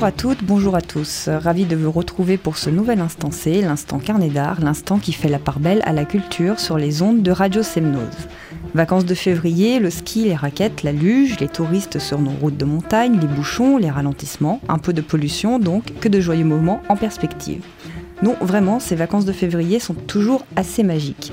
Bonjour à toutes, bonjour à tous. Ravi de vous retrouver pour ce nouvel instant C, l'instant carnet d'art, l'instant qui fait la part belle à la culture sur les ondes de Radio Semnose. Vacances de février, le ski, les raquettes, la luge, les touristes sur nos routes de montagne, les bouchons, les ralentissements, un peu de pollution donc, que de joyeux moments en perspective. Non, vraiment, ces vacances de février sont toujours assez magiques.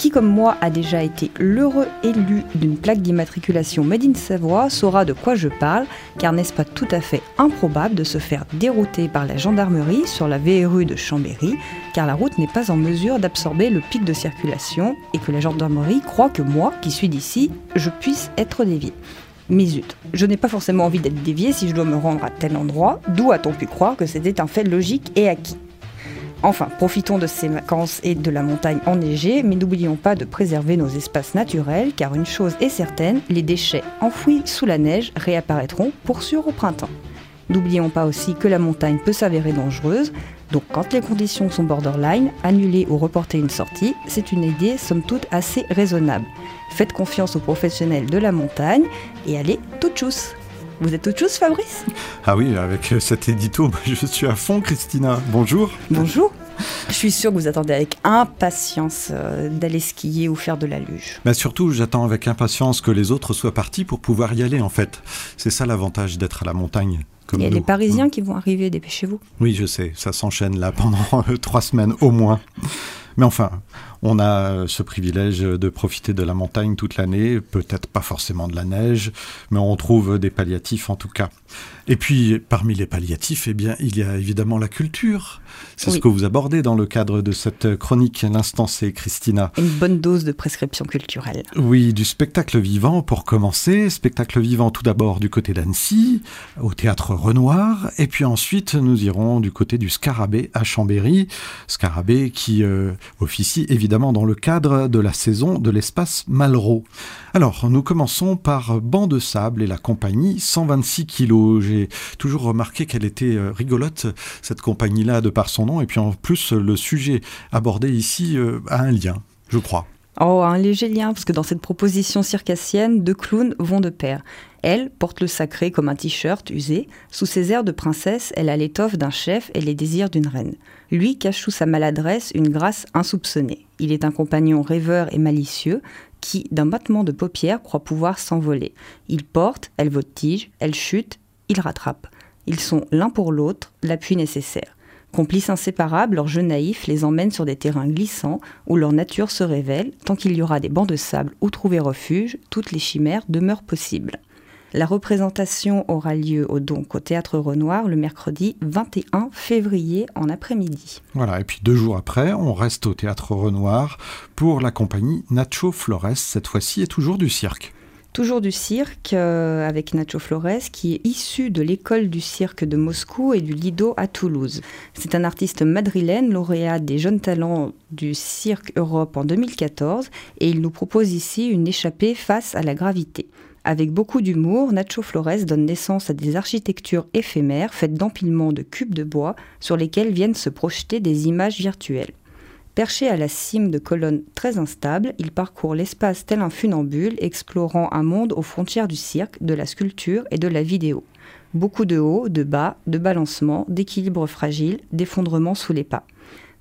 Qui comme moi a déjà été l'heureux élu d'une plaque d'immatriculation Made in Savoie saura de quoi je parle, car n'est-ce pas tout à fait improbable de se faire dérouter par la gendarmerie sur la VRU de Chambéry, car la route n'est pas en mesure d'absorber le pic de circulation et que la gendarmerie croit que moi, qui suis d'ici, je puisse être dévié. Mais zut, je n'ai pas forcément envie d'être dévié si je dois me rendre à tel endroit, d'où a-t-on pu croire que c'était un fait logique et acquis? Enfin, profitons de ces vacances et de la montagne enneigée, mais n'oublions pas de préserver nos espaces naturels, car une chose est certaine, les déchets enfouis sous la neige réapparaîtront pour sûr au printemps. N'oublions pas aussi que la montagne peut s'avérer dangereuse, donc quand les conditions sont borderline, annuler ou reporter une sortie, c'est une idée somme toute assez raisonnable. Faites confiance aux professionnels de la montagne et allez tout tchuss vous êtes autre chose, Fabrice Ah oui, avec cet édito, je suis à fond, Christina. Bonjour. Bonjour. Je suis sûre que vous attendez avec impatience euh, d'aller skier ou faire de la luge. Mais surtout, j'attends avec impatience que les autres soient partis pour pouvoir y aller, en fait. C'est ça l'avantage d'être à la montagne. Il y a les Parisiens qui vont arriver, dépêchez-vous. Oui, je sais, ça s'enchaîne là pendant trois semaines au moins. Mais enfin, on a ce privilège de profiter de la montagne toute l'année, peut-être pas forcément de la neige, mais on trouve des palliatifs en tout cas. Et puis, parmi les palliatifs, eh bien, il y a évidemment la culture. C'est ce que vous abordez dans le cadre de cette chronique, l'instant c'est Christina. Une bonne dose de prescription culturelle. Oui, du spectacle vivant pour commencer. Spectacle vivant tout d'abord du côté d'Annecy, au théâtre Renoir, et puis ensuite nous irons du côté du Scarabée à Chambéry. Scarabée qui euh, officie évidemment dans le cadre de la saison de l'espace Malraux. Alors, nous commençons par Banc de sable et la compagnie 126 kilos. J'ai toujours remarqué qu'elle était euh, rigolote, cette compagnie-là, de par son nom. Et puis en plus, le sujet abordé ici euh, a un lien, je crois. Oh, un léger lien, parce que dans cette proposition circassienne, deux clowns vont de pair. Elle porte le sacré comme un t-shirt usé. Sous ses airs de princesse, elle a l'étoffe d'un chef et les désirs d'une reine. Lui cache sous sa maladresse une grâce insoupçonnée. Il est un compagnon rêveur et malicieux qui, d'un battement de paupières, croit pouvoir s'envoler. Il porte, elle voltige, elle chute, il rattrape. Ils sont l'un pour l'autre l'appui nécessaire. Complices inséparables, leur jeu naïf les emmène sur des terrains glissants où leur nature se révèle. Tant qu'il y aura des bancs de sable où trouver refuge, toutes les chimères demeurent possibles. La représentation aura lieu au, donc au Théâtre Renoir le mercredi 21 février en après-midi. Voilà, et puis deux jours après, on reste au Théâtre Renoir pour la compagnie Nacho Flores, cette fois-ci et toujours du cirque. Toujours du cirque euh, avec Nacho Flores qui est issu de l'école du cirque de Moscou et du Lido à Toulouse. C'est un artiste madrilène, lauréat des jeunes talents du cirque Europe en 2014 et il nous propose ici une échappée face à la gravité. Avec beaucoup d'humour, Nacho Flores donne naissance à des architectures éphémères faites d'empilements de cubes de bois sur lesquels viennent se projeter des images virtuelles. Perché à la cime de colonnes très instables, il parcourt l'espace tel un funambule, explorant un monde aux frontières du cirque, de la sculpture et de la vidéo. Beaucoup de hauts, de bas, de balancements, d'équilibres fragiles, d'effondrements sous les pas.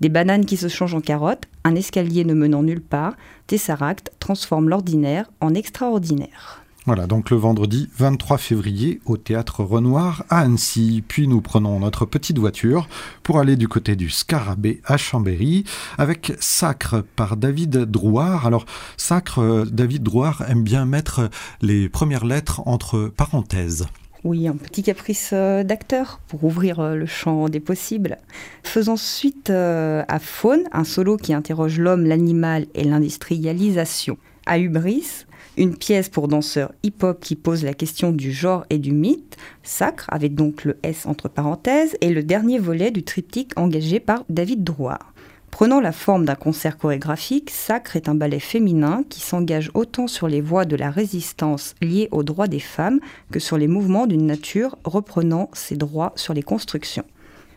Des bananes qui se changent en carottes, un escalier ne menant nulle part, Tessaract transforme l'ordinaire en extraordinaire. Voilà, donc le vendredi 23 février au théâtre Renoir à Annecy. Puis nous prenons notre petite voiture pour aller du côté du Scarabée à Chambéry avec Sacre par David Drouard. Alors, Sacre, euh, David Drouard aime bien mettre les premières lettres entre parenthèses. Oui, un petit caprice euh, d'acteur pour ouvrir euh, le champ des possibles. Faisons suite à Faune, un solo qui interroge l'homme, l'animal et l'industrialisation. À Hubris, une pièce pour danseurs hip-hop qui pose la question du genre et du mythe, Sacre, avec donc le S entre parenthèses, et le dernier volet du triptyque engagé par David Drouard. Prenant la forme d'un concert chorégraphique, Sacre est un ballet féminin qui s'engage autant sur les voies de la résistance liées aux droits des femmes que sur les mouvements d'une nature reprenant ses droits sur les constructions.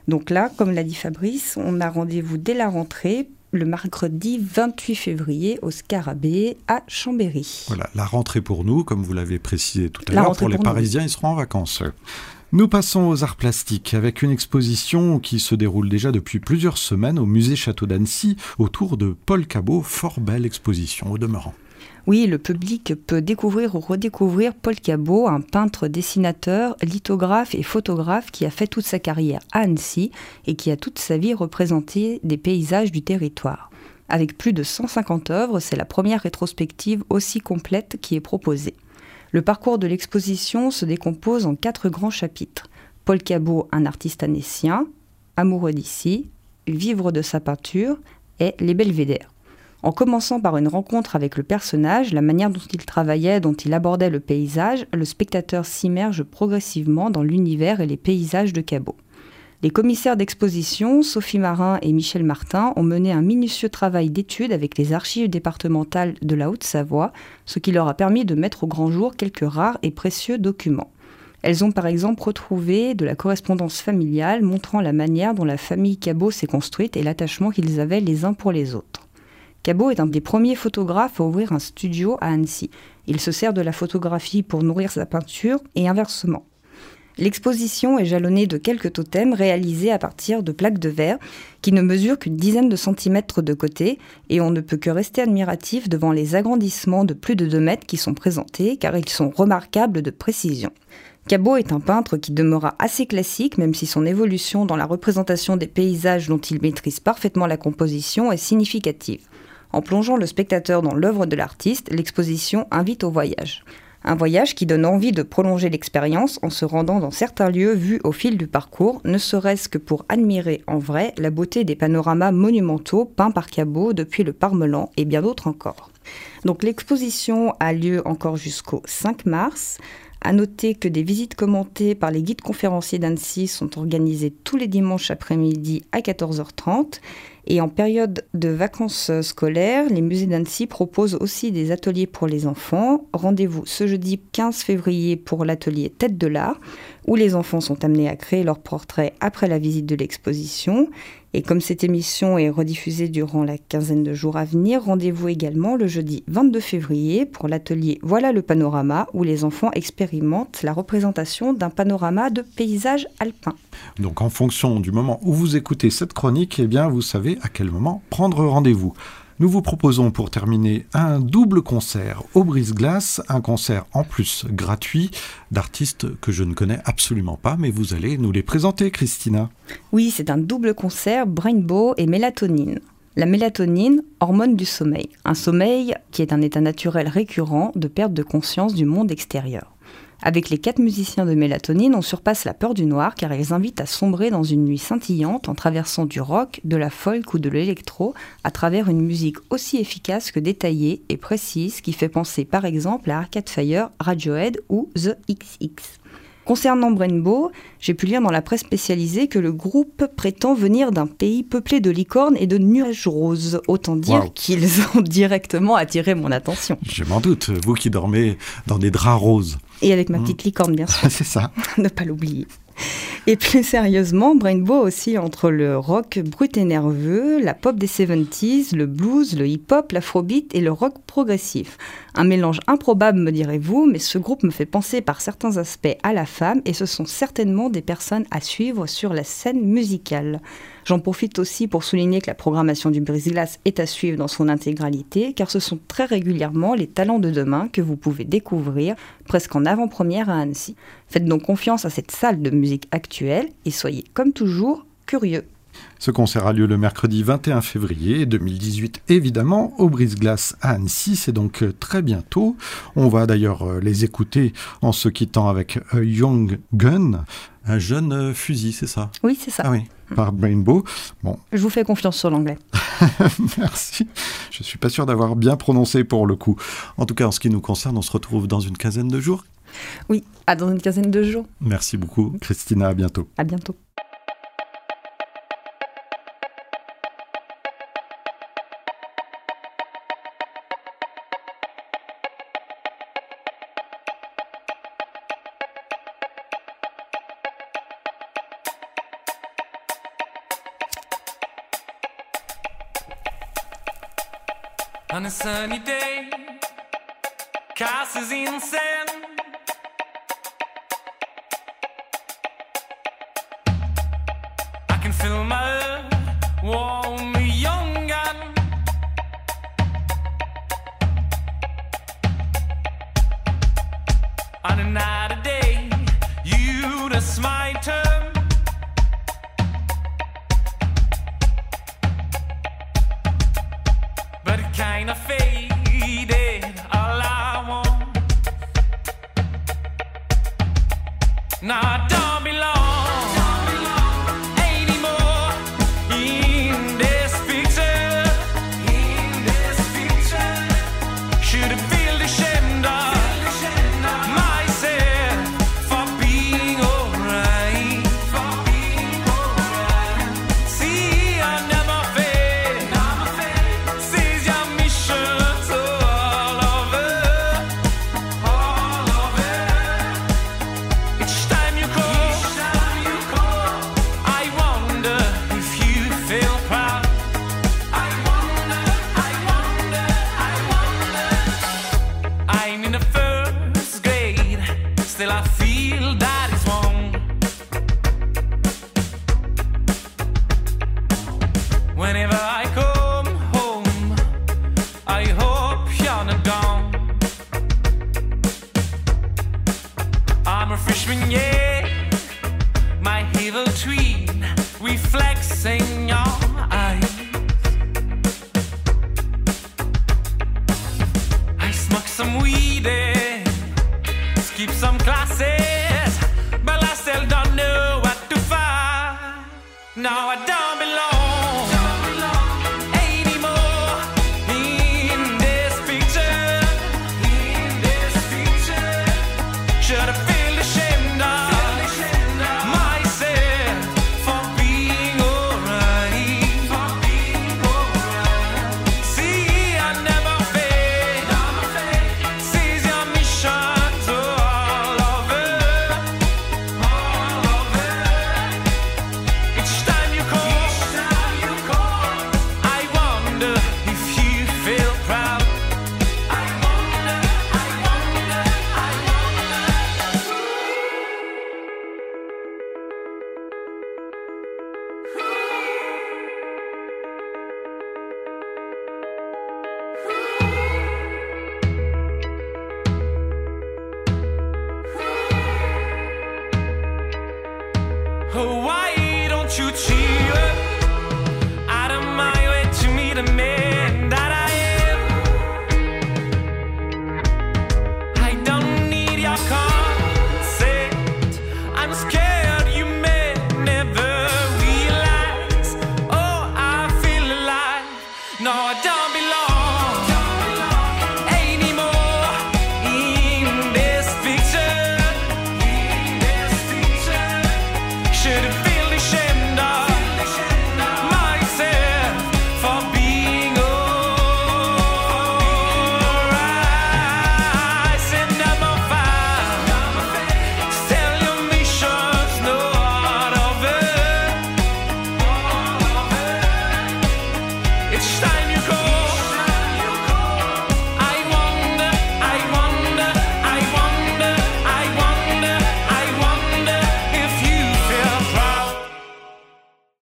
Donc là, comme l'a dit Fabrice, on a rendez-vous dès la rentrée le mercredi 28 février au Scarabée à Chambéry. Voilà, la rentrée pour nous, comme vous l'avez précisé tout à l'heure, pour, les Parisiens, ils seront en vacances. Nous passons aux arts plastiques avec une exposition qui se déroule déjà depuis plusieurs semaines au musée Château d'Annecy autour de Paul Cabot. Fort belle exposition au demeurant. Oui, le public peut découvrir ou redécouvrir Paul Cabot, un peintre, dessinateur, lithographe et photographe qui a fait toute sa carrière à Annecy et qui a toute sa vie représenté des paysages du territoire. Avec plus de 150 œuvres, c'est la première rétrospective aussi complète qui est proposée. Le parcours de l'exposition se décompose en quatre grands chapitres. Paul Cabot, un artiste annécien, amoureux d'ici, vivre de sa peinture et les belvédères. En commençant par une rencontre avec le personnage, la manière dont il travaillait, dont il abordait le paysage, le spectateur s'immerge progressivement dans l'univers et les paysages de Cabot. Les commissaires d'exposition, Sophie Marin et Michel Martin, ont mené un minutieux travail d'étude avec les archives départementales de la Haute-Savoie, ce qui leur a permis de mettre au grand jour quelques rares et précieux documents. Elles ont par exemple retrouvé de la correspondance familiale montrant la manière dont la famille Cabot s'est construite et l'attachement qu'ils avaient les uns pour les autres. Cabot est un des premiers photographes à ouvrir un studio à Annecy. Il se sert de la photographie pour nourrir sa peinture et inversement. L'exposition est jalonnée de quelques totems réalisés à partir de plaques de verre qui ne mesurent qu'une dizaine de centimètres de côté et on ne peut que rester admiratif devant les agrandissements de plus de 2 mètres qui sont présentés car ils sont remarquables de précision. Cabot est un peintre qui demeura assez classique même si son évolution dans la représentation des paysages dont il maîtrise parfaitement la composition est significative. En plongeant le spectateur dans l'œuvre de l'artiste, l'exposition invite au voyage. Un voyage qui donne envie de prolonger l'expérience en se rendant dans certains lieux vus au fil du parcours, ne serait-ce que pour admirer en vrai la beauté des panoramas monumentaux peints par Cabot depuis le Parmelan et bien d'autres encore. Donc l'exposition a lieu encore jusqu'au 5 mars. À noter que des visites commentées par les guides conférenciers d'Annecy sont organisées tous les dimanches après-midi à 14h30 et en période de vacances scolaires, les musées d'Annecy proposent aussi des ateliers pour les enfants. Rendez-vous ce jeudi 15 février pour l'atelier Tête de l'art, où les enfants sont amenés à créer leur portrait après la visite de l'exposition. Et comme cette émission est rediffusée durant la quinzaine de jours à venir, rendez-vous également le jeudi 22 février pour l'atelier Voilà le panorama, où les enfants expérimentent la représentation d'un panorama de paysages alpins. Donc en fonction du moment où vous écoutez cette chronique, eh bien vous savez à quel moment prendre rendez-vous. Nous vous proposons pour terminer un double concert au Brise-Glace, un concert en plus gratuit d'artistes que je ne connais absolument pas, mais vous allez nous les présenter, Christina. Oui, c'est un double concert Brainbow et Mélatonine. La mélatonine, hormone du sommeil, un sommeil qui est un état naturel récurrent de perte de conscience du monde extérieur. Avec les quatre musiciens de Mélatonine, on surpasse la peur du noir car ils invitent à sombrer dans une nuit scintillante en traversant du rock, de la folk ou de l'électro à travers une musique aussi efficace que détaillée et précise qui fait penser par exemple à Arcade Fire, Radiohead ou The XX. Concernant Brainbow, j'ai pu lire dans la presse spécialisée que le groupe prétend venir d'un pays peuplé de licornes et de nuages roses. Autant dire qu'ils ont directement attiré mon attention. Je m'en doute, vous qui dormez dans des draps roses. Et avec ma mmh. petite licorne, bien sûr. C'est ça. ne pas l'oublier. Et plus sérieusement, Brainbow aussi entre le rock brut et nerveux, la pop des 70s, le blues, le hip-hop, l'afrobeat et le rock progressif. Un mélange improbable, me direz-vous, mais ce groupe me fait penser par certains aspects à la femme et ce sont certainement des personnes à suivre sur la scène musicale. J'en profite aussi pour souligner que la programmation du Brise-Glace est à suivre dans son intégralité, car ce sont très régulièrement les talents de demain que vous pouvez découvrir presque en avant-première à Annecy. Faites donc confiance à cette salle de musique actuelle et soyez comme toujours curieux. Ce concert a lieu le mercredi 21 février 2018, évidemment, au Brise-Glace à Annecy. C'est donc euh, très bientôt. On va d'ailleurs euh, les écouter en se quittant avec A Young Gun, un jeune euh, fusil, c'est ça? Oui, c'est ça. Ah oui, par Rainbow. Bon. Je vous fais confiance sur l'anglais. Merci. Je suis pas sûr d'avoir bien prononcé pour le coup. En tout cas, en ce qui nous concerne, on se retrouve dans une quinzaine de jours. Oui, à dans une quinzaine de jours. Merci beaucoup, Christina. À bientôt. À bientôt. On a sunny day, castles in sand. but it kinda faded. All I want, now I don't. still I feel that it's wrong. Whenever I come home, I hope you're not gone. I'm a freshman, yeah, my evil tween reflects your eyes. I smoke some weed, Skip some. No, I don't.